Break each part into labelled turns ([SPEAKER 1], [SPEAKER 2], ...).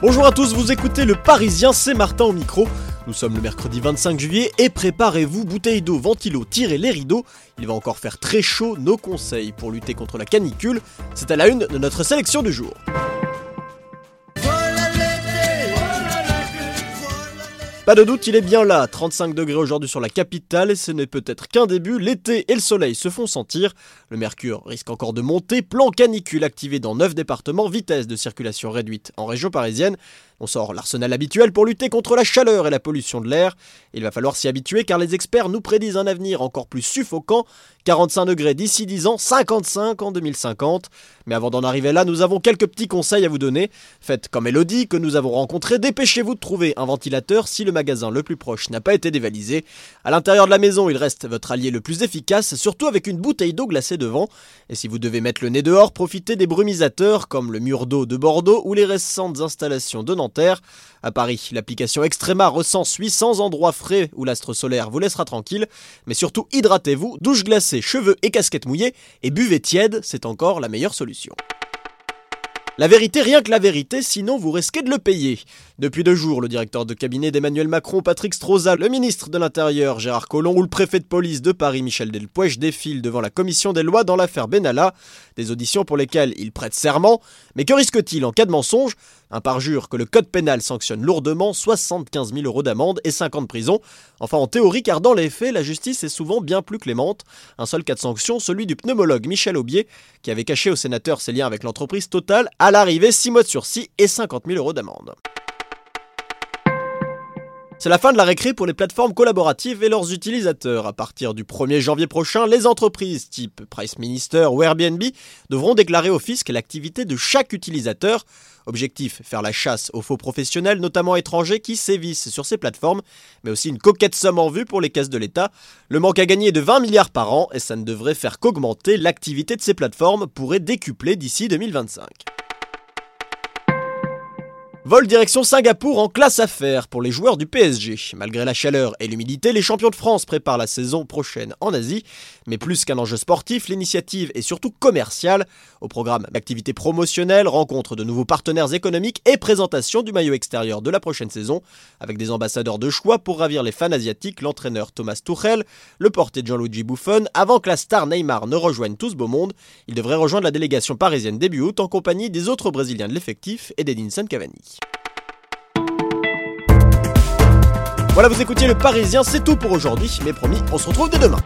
[SPEAKER 1] Bonjour à tous, vous écoutez le Parisien, c'est Martin au micro. Nous sommes le mercredi 25 juillet et préparez-vous, bouteille d'eau, ventilo, tirez les rideaux. Il va encore faire très chaud, nos conseils pour lutter contre la canicule, c'est à la une de notre sélection du jour. Pas de doute, il est bien là, 35 degrés aujourd'hui sur la capitale, et ce n'est peut-être qu'un début, l'été et le soleil se font sentir, le mercure risque encore de monter, plan canicule activé dans 9 départements, vitesse de circulation réduite en région parisienne, on sort l'arsenal habituel pour lutter contre la chaleur et la pollution de l'air. Il va falloir s'y habituer car les experts nous prédisent un avenir encore plus suffocant. 45 degrés d'ici 10 ans, 55 en 2050. Mais avant d'en arriver là, nous avons quelques petits conseils à vous donner. Faites comme Elodie que nous avons rencontré, dépêchez-vous de trouver un ventilateur si le magasin le plus proche n'a pas été dévalisé. À l'intérieur de la maison, il reste votre allié le plus efficace, surtout avec une bouteille d'eau glacée devant. Et si vous devez mettre le nez dehors, profitez des brumisateurs comme le mur d'eau de Bordeaux ou les récentes installations de Nantes à Paris, l'application Extrema recense 800 endroits frais où l'astre solaire vous laissera tranquille, mais surtout hydratez-vous, douche glacée, cheveux et casquette mouillée, et buvez tiède, c'est encore la meilleure solution. La vérité, rien que la vérité, sinon vous risquez de le payer. Depuis deux jours, le directeur de cabinet d'Emmanuel Macron, Patrick Stroza, le ministre de l'Intérieur, Gérard Collomb, ou le préfet de police de Paris, Michel Delpoech, défilent devant la commission des lois dans l'affaire Benalla. Des auditions pour lesquelles ils prêtent serment. Mais que risque-t-il en cas de mensonge? Un parjure que le code pénal sanctionne lourdement, 75 000 euros d'amende et 5 ans de prison. Enfin en théorie, car dans les faits, la justice est souvent bien plus clémente. Un seul cas de sanction, celui du pneumologue Michel Aubier, qui avait caché au sénateur ses liens avec l'entreprise Total, à l'arrivée 6 mois de sursis et 50 000 euros d'amende. C'est la fin de la récré pour les plateformes collaboratives et leurs utilisateurs. À partir du 1er janvier prochain, les entreprises type Price Minister ou Airbnb devront déclarer au fisc l'activité de chaque utilisateur. Objectif, faire la chasse aux faux professionnels, notamment étrangers, qui sévissent sur ces plateformes, mais aussi une coquette somme en vue pour les caisses de l'État. Le manque à gagner est de 20 milliards par an et ça ne devrait faire qu'augmenter l'activité de ces plateformes pourrait décupler d'ici 2025. Vol direction Singapour en classe affaires pour les joueurs du PSG. Malgré la chaleur et l'humidité, les champions de France préparent la saison prochaine en Asie. Mais plus qu'un enjeu sportif, l'initiative est surtout commerciale. Au programme d'activités promotionnelles, rencontre de nouveaux partenaires économiques et présentation du maillot extérieur de la prochaine saison. Avec des ambassadeurs de choix pour ravir les fans asiatiques, l'entraîneur Thomas Tuchel, le portier Gianluigi Buffon, avant que la star Neymar ne rejoigne tout ce beau monde, il devrait rejoindre la délégation parisienne début août en compagnie des autres Brésiliens de l'effectif et d'Edinson Cavani. Voilà, vous écoutiez le Parisien, c'est tout pour aujourd'hui, mais promis, on se retrouve dès demain.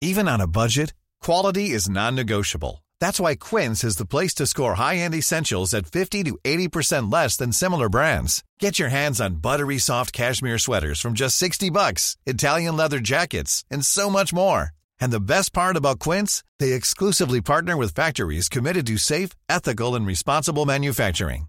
[SPEAKER 2] Even on a budget, quality is non-negotiable. That's why Quince is the place to score high-end essentials at 50 to 80% less than similar brands. Get your hands on buttery soft cashmere sweaters from just 60 bucks, Italian leather jackets, and so much more. And the best part about Quince, they exclusively partner with factories committed to safe, ethical, and responsible manufacturing.